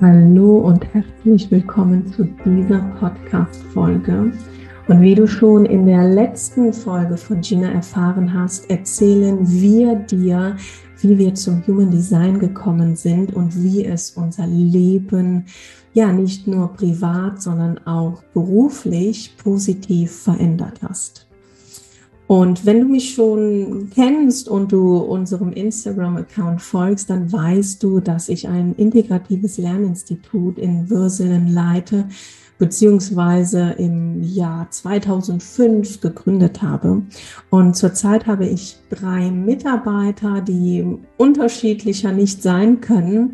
Hallo und herzlich willkommen zu dieser Podcast-Folge. Und wie du schon in der letzten Folge von Gina erfahren hast, erzählen wir dir, wie wir zum Human Design gekommen sind und wie es unser Leben ja nicht nur privat, sondern auch beruflich positiv verändert hast. Und wenn du mich schon kennst und du unserem Instagram-Account folgst, dann weißt du, dass ich ein integratives Lerninstitut in Würselen leite, beziehungsweise im Jahr 2005 gegründet habe. Und zurzeit habe ich drei Mitarbeiter, die unterschiedlicher nicht sein können,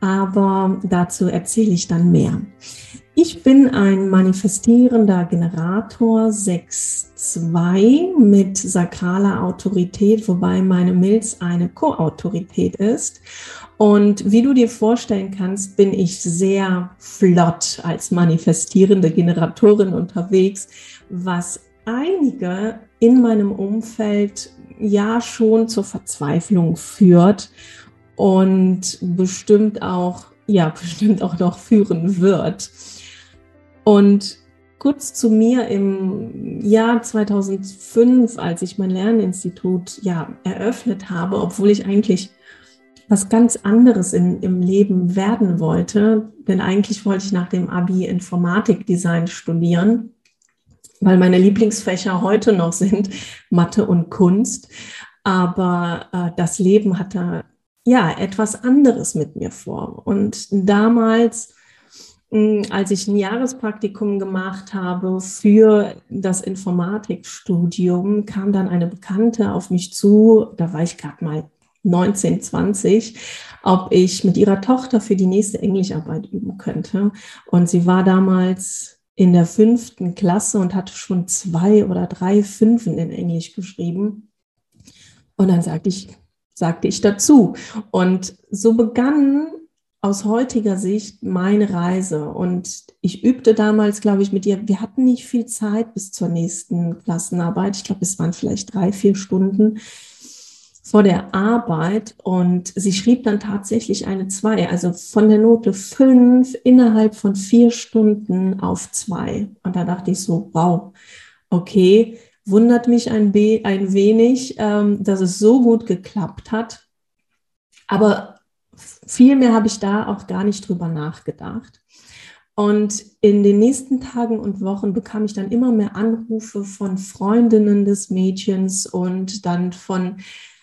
aber dazu erzähle ich dann mehr. Ich bin ein manifestierender Generator 6.2 mit sakraler Autorität, wobei meine Milz eine Co-Autorität ist. Und wie du dir vorstellen kannst, bin ich sehr flott als manifestierende Generatorin unterwegs, was einige in meinem Umfeld ja schon zur Verzweiflung führt und bestimmt auch, ja, bestimmt auch noch führen wird. Und kurz zu mir im Jahr 2005, als ich mein Lerninstitut ja eröffnet habe, obwohl ich eigentlich was ganz anderes in, im Leben werden wollte, denn eigentlich wollte ich nach dem Abi Informatikdesign studieren, weil meine Lieblingsfächer heute noch sind Mathe und Kunst. Aber äh, das Leben hatte ja etwas anderes mit mir vor. Und damals als ich ein Jahrespraktikum gemacht habe für das Informatikstudium, kam dann eine Bekannte auf mich zu, da war ich gerade mal 19, 20, ob ich mit ihrer Tochter für die nächste Englischarbeit üben könnte. Und sie war damals in der fünften Klasse und hatte schon zwei oder drei Fünfen in Englisch geschrieben. Und dann sagte ich, sagte ich dazu. Und so begann aus heutiger Sicht meine Reise. Und ich übte damals, glaube ich, mit ihr, wir hatten nicht viel Zeit bis zur nächsten Klassenarbeit. Ich glaube, es waren vielleicht drei, vier Stunden vor der Arbeit. Und sie schrieb dann tatsächlich eine zwei, also von der Note fünf innerhalb von vier Stunden auf zwei. Und da dachte ich so, wow, okay, wundert mich ein, ein wenig, ähm, dass es so gut geklappt hat. Aber viel mehr habe ich da auch gar nicht drüber nachgedacht. Und in den nächsten Tagen und Wochen bekam ich dann immer mehr Anrufe von Freundinnen des Mädchens und dann von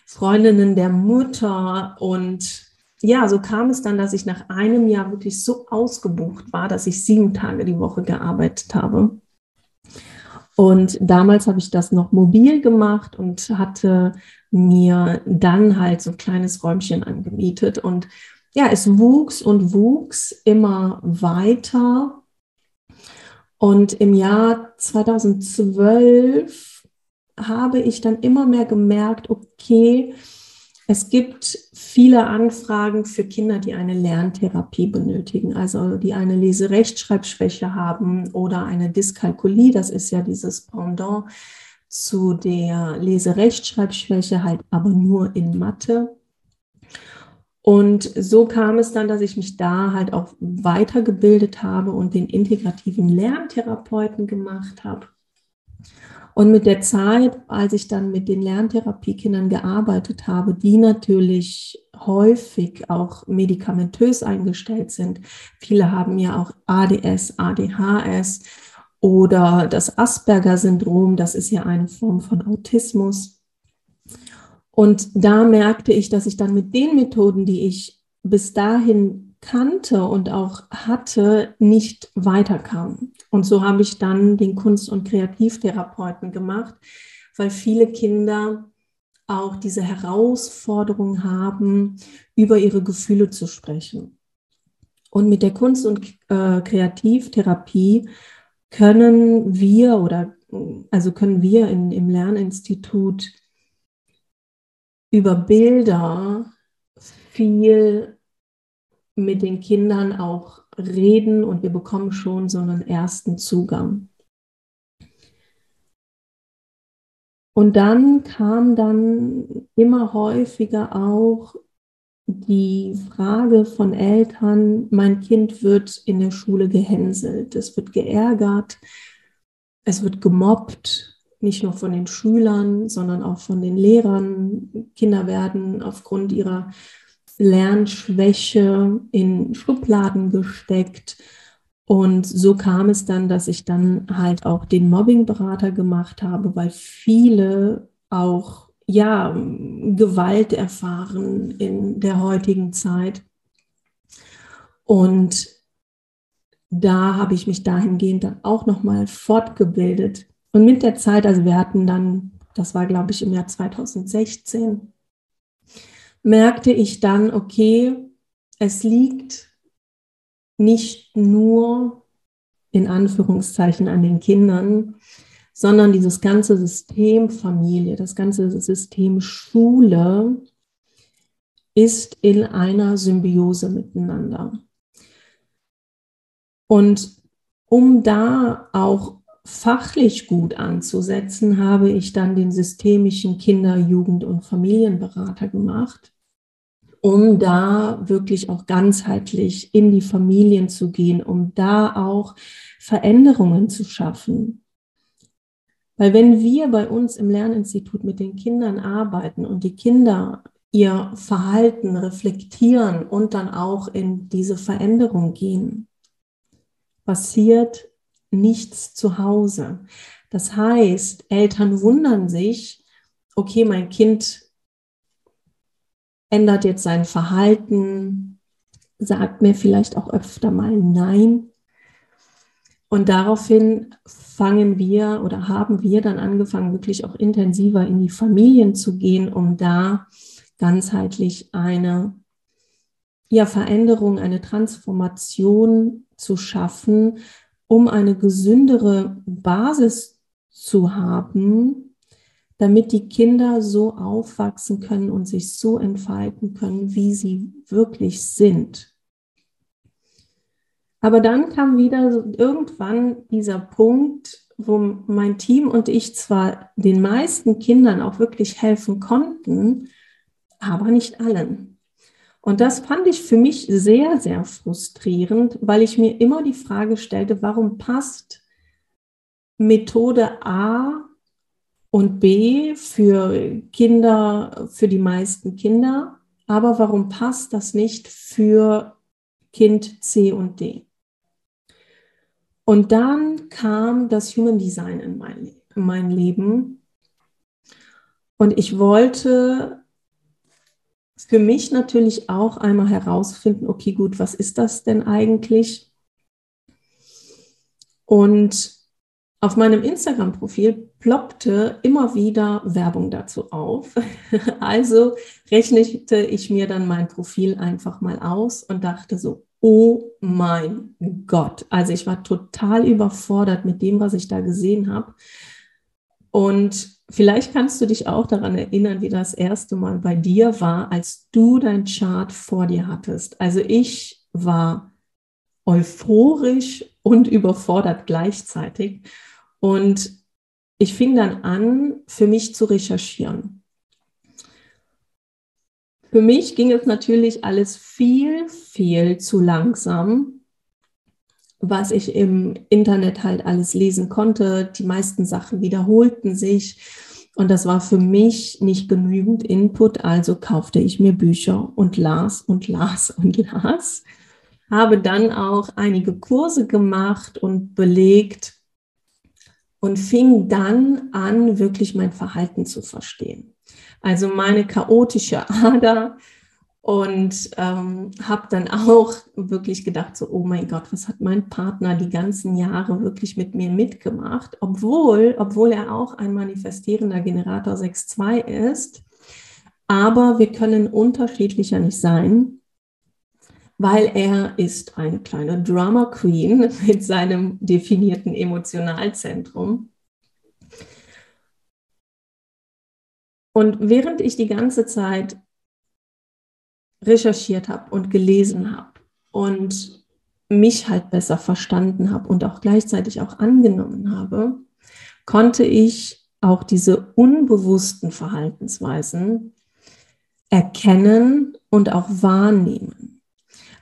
Freundinnen der Mutter. Und ja, so kam es dann, dass ich nach einem Jahr wirklich so ausgebucht war, dass ich sieben Tage die Woche gearbeitet habe. Und damals habe ich das noch mobil gemacht und hatte mir dann halt so ein kleines Räumchen angemietet. Und ja, es wuchs und wuchs immer weiter. Und im Jahr 2012 habe ich dann immer mehr gemerkt, okay, es gibt viele Anfragen für Kinder, die eine Lerntherapie benötigen, also die eine Leserechtschreibschwäche haben oder eine Dyskalkulie, das ist ja dieses Pendant zu der Leserechtschreibschwäche, halt aber nur in Mathe. Und so kam es dann, dass ich mich da halt auch weitergebildet habe und den integrativen Lerntherapeuten gemacht habe. Und mit der Zeit, als ich dann mit den Lerntherapiekindern gearbeitet habe, die natürlich häufig auch medikamentös eingestellt sind. Viele haben ja auch ADS, ADHS oder das Asperger-Syndrom, das ist ja eine Form von Autismus. Und da merkte ich, dass ich dann mit den Methoden, die ich bis dahin kannte und auch hatte, nicht weiterkam. Und so habe ich dann den Kunst- und Kreativtherapeuten gemacht, weil viele Kinder auch diese Herausforderung haben, über ihre Gefühle zu sprechen. Und mit der Kunst- und äh, Kreativtherapie können wir oder also können wir in, im Lerninstitut über Bilder viel mit den Kindern auch reden und wir bekommen schon so einen ersten Zugang. Und dann kam dann immer häufiger auch die Frage von Eltern, mein Kind wird in der Schule gehänselt, es wird geärgert, es wird gemobbt, nicht nur von den Schülern, sondern auch von den Lehrern. Kinder werden aufgrund ihrer Lernschwäche in Schubladen gesteckt. Und so kam es dann, dass ich dann halt auch den Mobbingberater gemacht habe, weil viele auch ja Gewalt erfahren in der heutigen Zeit. Und da habe ich mich dahingehend dann auch nochmal fortgebildet. Und mit der Zeit, also wir hatten dann, das war glaube ich im Jahr 2016, merkte ich dann, okay, es liegt nicht nur in Anführungszeichen an den Kindern, sondern dieses ganze System Familie, das ganze System Schule ist in einer Symbiose miteinander. Und um da auch fachlich gut anzusetzen, habe ich dann den systemischen Kinder-, Jugend- und Familienberater gemacht, um da wirklich auch ganzheitlich in die Familien zu gehen, um da auch Veränderungen zu schaffen. Weil wenn wir bei uns im Lerninstitut mit den Kindern arbeiten und die Kinder ihr Verhalten reflektieren und dann auch in diese Veränderung gehen, passiert nichts zu Hause. Das heißt, Eltern wundern sich, okay, mein Kind ändert jetzt sein Verhalten, sagt mir vielleicht auch öfter mal Nein. Und daraufhin fangen wir oder haben wir dann angefangen, wirklich auch intensiver in die Familien zu gehen, um da ganzheitlich eine ja, Veränderung, eine Transformation zu schaffen, um eine gesündere Basis zu haben, damit die Kinder so aufwachsen können und sich so entfalten können, wie sie wirklich sind. Aber dann kam wieder so irgendwann dieser Punkt, wo mein Team und ich zwar den meisten Kindern auch wirklich helfen konnten, aber nicht allen. Und das fand ich für mich sehr, sehr frustrierend, weil ich mir immer die Frage stellte, warum passt Methode A und B für Kinder, für die meisten Kinder, aber warum passt das nicht für Kind C und D? Und dann kam das Human Design in mein, in mein Leben. Und ich wollte für mich natürlich auch einmal herausfinden, okay, gut, was ist das denn eigentlich? Und auf meinem Instagram-Profil ploppte immer wieder Werbung dazu auf. Also rechnete ich mir dann mein Profil einfach mal aus und dachte so, oh mein Gott. Also ich war total überfordert mit dem, was ich da gesehen habe. Und vielleicht kannst du dich auch daran erinnern, wie das erste Mal bei dir war, als du dein Chart vor dir hattest. Also ich war euphorisch und überfordert gleichzeitig. Und ich fing dann an, für mich zu recherchieren. Für mich ging es natürlich alles viel, viel zu langsam, was ich im Internet halt alles lesen konnte. Die meisten Sachen wiederholten sich und das war für mich nicht genügend Input, also kaufte ich mir Bücher und las und las und las. Habe dann auch einige Kurse gemacht und belegt und fing dann an, wirklich mein Verhalten zu verstehen. Also meine chaotische Ader und ähm, habe dann auch wirklich gedacht, so, oh mein Gott, was hat mein Partner die ganzen Jahre wirklich mit mir mitgemacht, obwohl, obwohl er auch ein manifestierender Generator 6.2 ist. Aber wir können unterschiedlicher nicht sein, weil er ist eine kleine Drama Queen mit seinem definierten Emotionalzentrum. Und während ich die ganze Zeit recherchiert habe und gelesen habe und mich halt besser verstanden habe und auch gleichzeitig auch angenommen habe, konnte ich auch diese unbewussten Verhaltensweisen erkennen und auch wahrnehmen.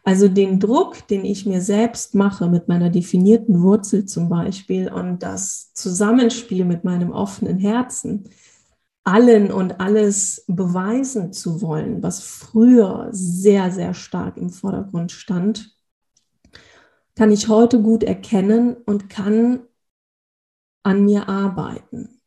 Also den Druck, den ich mir selbst mache mit meiner definierten Wurzel zum Beispiel und das Zusammenspiel mit meinem offenen Herzen, allen und alles beweisen zu wollen, was früher sehr, sehr stark im Vordergrund stand, kann ich heute gut erkennen und kann an mir arbeiten.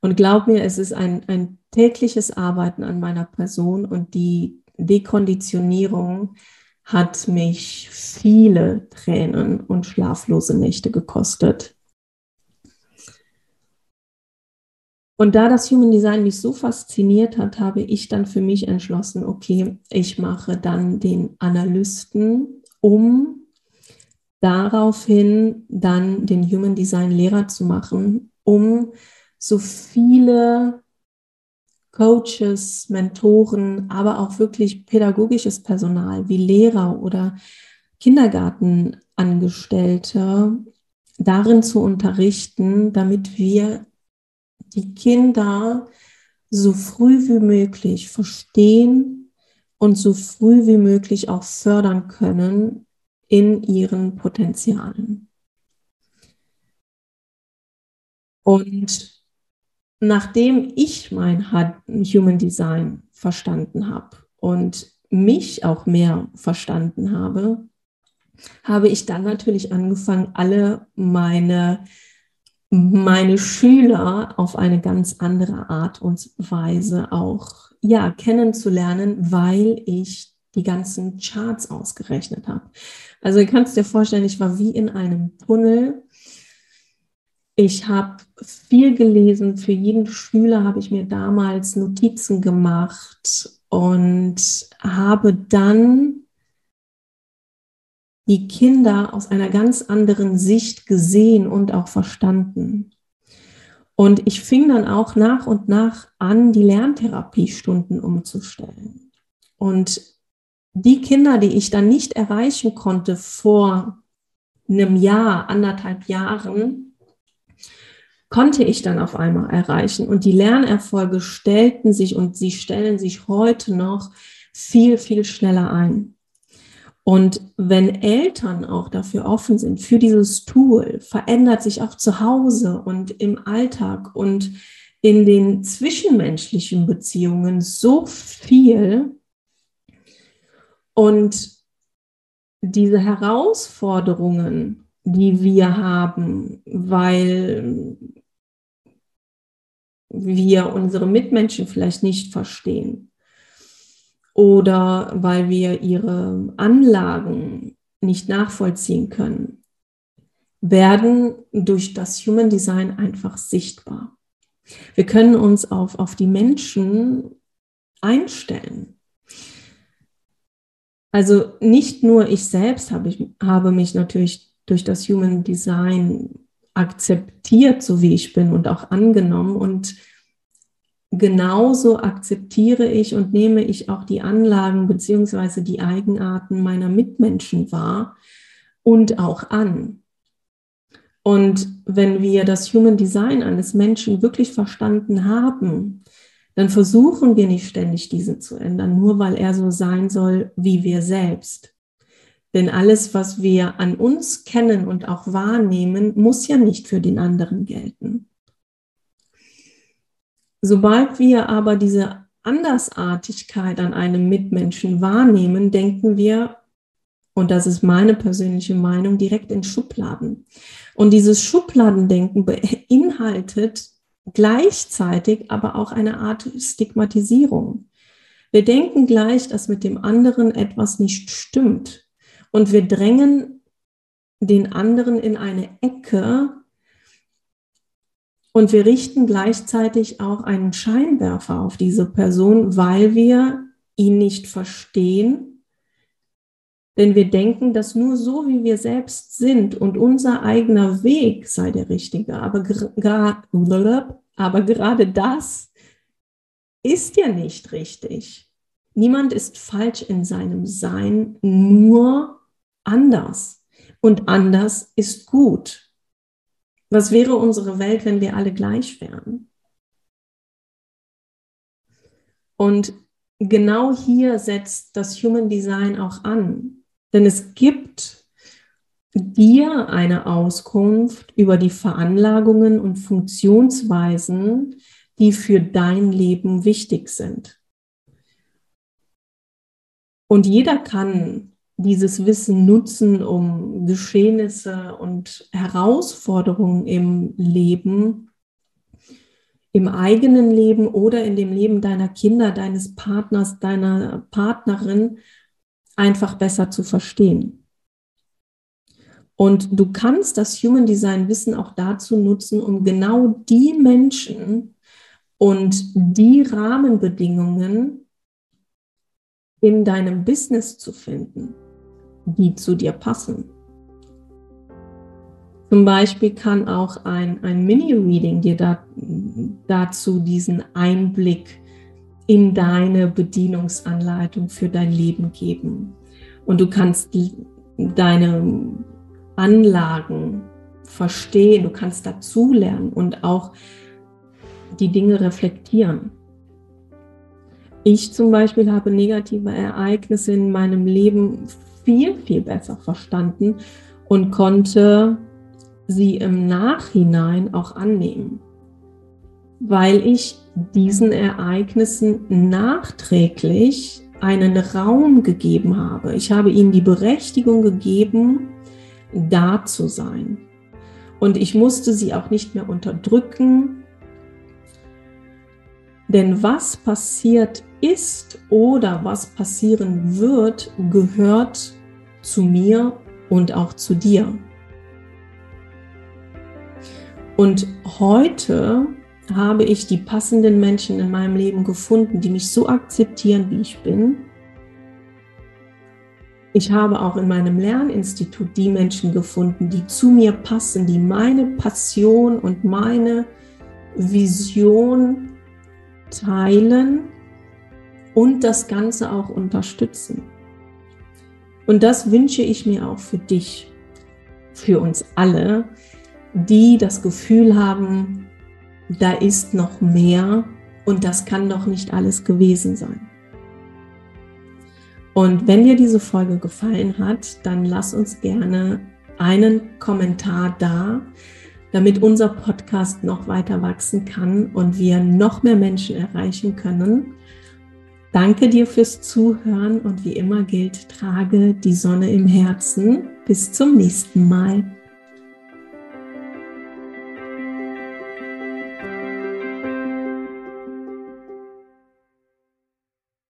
Und glaub mir, es ist ein, ein tägliches Arbeiten an meiner Person und die Dekonditionierung hat mich viele Tränen und schlaflose Nächte gekostet. Und da das Human Design mich so fasziniert hat, habe ich dann für mich entschlossen, okay, ich mache dann den Analysten, um daraufhin dann den Human Design Lehrer zu machen, um so viele Coaches, Mentoren, aber auch wirklich pädagogisches Personal wie Lehrer oder Kindergartenangestellte darin zu unterrichten, damit wir die Kinder so früh wie möglich verstehen und so früh wie möglich auch fördern können in ihren Potenzialen. Und nachdem ich mein Human Design verstanden habe und mich auch mehr verstanden habe, habe ich dann natürlich angefangen, alle meine meine Schüler auf eine ganz andere Art und Weise auch ja kennenzulernen, weil ich die ganzen Charts ausgerechnet habe. Also du kannst dir vorstellen, ich war wie in einem Tunnel. Ich habe viel gelesen. Für jeden Schüler habe ich mir damals Notizen gemacht und habe dann die Kinder aus einer ganz anderen Sicht gesehen und auch verstanden. Und ich fing dann auch nach und nach an, die Lerntherapiestunden umzustellen. Und die Kinder, die ich dann nicht erreichen konnte vor einem Jahr, anderthalb Jahren, konnte ich dann auf einmal erreichen. Und die Lernerfolge stellten sich und sie stellen sich heute noch viel, viel schneller ein. Und wenn Eltern auch dafür offen sind, für dieses Tool, verändert sich auch zu Hause und im Alltag und in den zwischenmenschlichen Beziehungen so viel. Und diese Herausforderungen, die wir haben, weil wir unsere Mitmenschen vielleicht nicht verstehen, oder weil wir ihre Anlagen nicht nachvollziehen können. werden durch das Human Design einfach sichtbar. Wir können uns auf, auf die Menschen einstellen. Also nicht nur ich selbst habe, ich, habe mich natürlich durch das Human Design akzeptiert, so wie ich bin und auch angenommen und genauso akzeptiere ich und nehme ich auch die Anlagen beziehungsweise die Eigenarten meiner Mitmenschen wahr und auch an. Und wenn wir das Human Design eines Menschen wirklich verstanden haben, dann versuchen wir nicht ständig diese zu ändern, nur weil er so sein soll wie wir selbst. Denn alles, was wir an uns kennen und auch wahrnehmen, muss ja nicht für den anderen gelten. Sobald wir aber diese Andersartigkeit an einem Mitmenschen wahrnehmen, denken wir, und das ist meine persönliche Meinung, direkt in Schubladen. Und dieses Schubladendenken beinhaltet gleichzeitig aber auch eine Art Stigmatisierung. Wir denken gleich, dass mit dem anderen etwas nicht stimmt. Und wir drängen den anderen in eine Ecke, und wir richten gleichzeitig auch einen Scheinwerfer auf diese Person, weil wir ihn nicht verstehen. Denn wir denken, dass nur so, wie wir selbst sind und unser eigener Weg sei der richtige. Aber, aber gerade das ist ja nicht richtig. Niemand ist falsch in seinem Sein, nur anders. Und anders ist gut. Was wäre unsere Welt, wenn wir alle gleich wären? Und genau hier setzt das Human Design auch an. Denn es gibt dir eine Auskunft über die Veranlagungen und Funktionsweisen, die für dein Leben wichtig sind. Und jeder kann dieses Wissen nutzen, um Geschehnisse und Herausforderungen im Leben, im eigenen Leben oder in dem Leben deiner Kinder, deines Partners, deiner Partnerin einfach besser zu verstehen. Und du kannst das Human Design Wissen auch dazu nutzen, um genau die Menschen und die Rahmenbedingungen in deinem Business zu finden die zu dir passen. Zum Beispiel kann auch ein, ein Mini-Reading dir da, dazu diesen Einblick in deine Bedienungsanleitung für dein Leben geben. Und du kannst deine Anlagen verstehen, du kannst dazulernen und auch die Dinge reflektieren. Ich zum Beispiel habe negative Ereignisse in meinem Leben viel, viel besser verstanden und konnte sie im Nachhinein auch annehmen, weil ich diesen Ereignissen nachträglich einen Raum gegeben habe. Ich habe ihnen die Berechtigung gegeben, da zu sein. Und ich musste sie auch nicht mehr unterdrücken, denn was passiert ist oder was passieren wird, gehört zu mir und auch zu dir. Und heute habe ich die passenden Menschen in meinem Leben gefunden, die mich so akzeptieren, wie ich bin. Ich habe auch in meinem Lerninstitut die Menschen gefunden, die zu mir passen, die meine Passion und meine Vision teilen und das Ganze auch unterstützen. Und das wünsche ich mir auch für dich, für uns alle, die das Gefühl haben, da ist noch mehr und das kann doch nicht alles gewesen sein. Und wenn dir diese Folge gefallen hat, dann lass uns gerne einen Kommentar da, damit unser Podcast noch weiter wachsen kann und wir noch mehr Menschen erreichen können. Danke dir fürs Zuhören und wie immer gilt, trage die Sonne im Herzen. Bis zum nächsten Mal.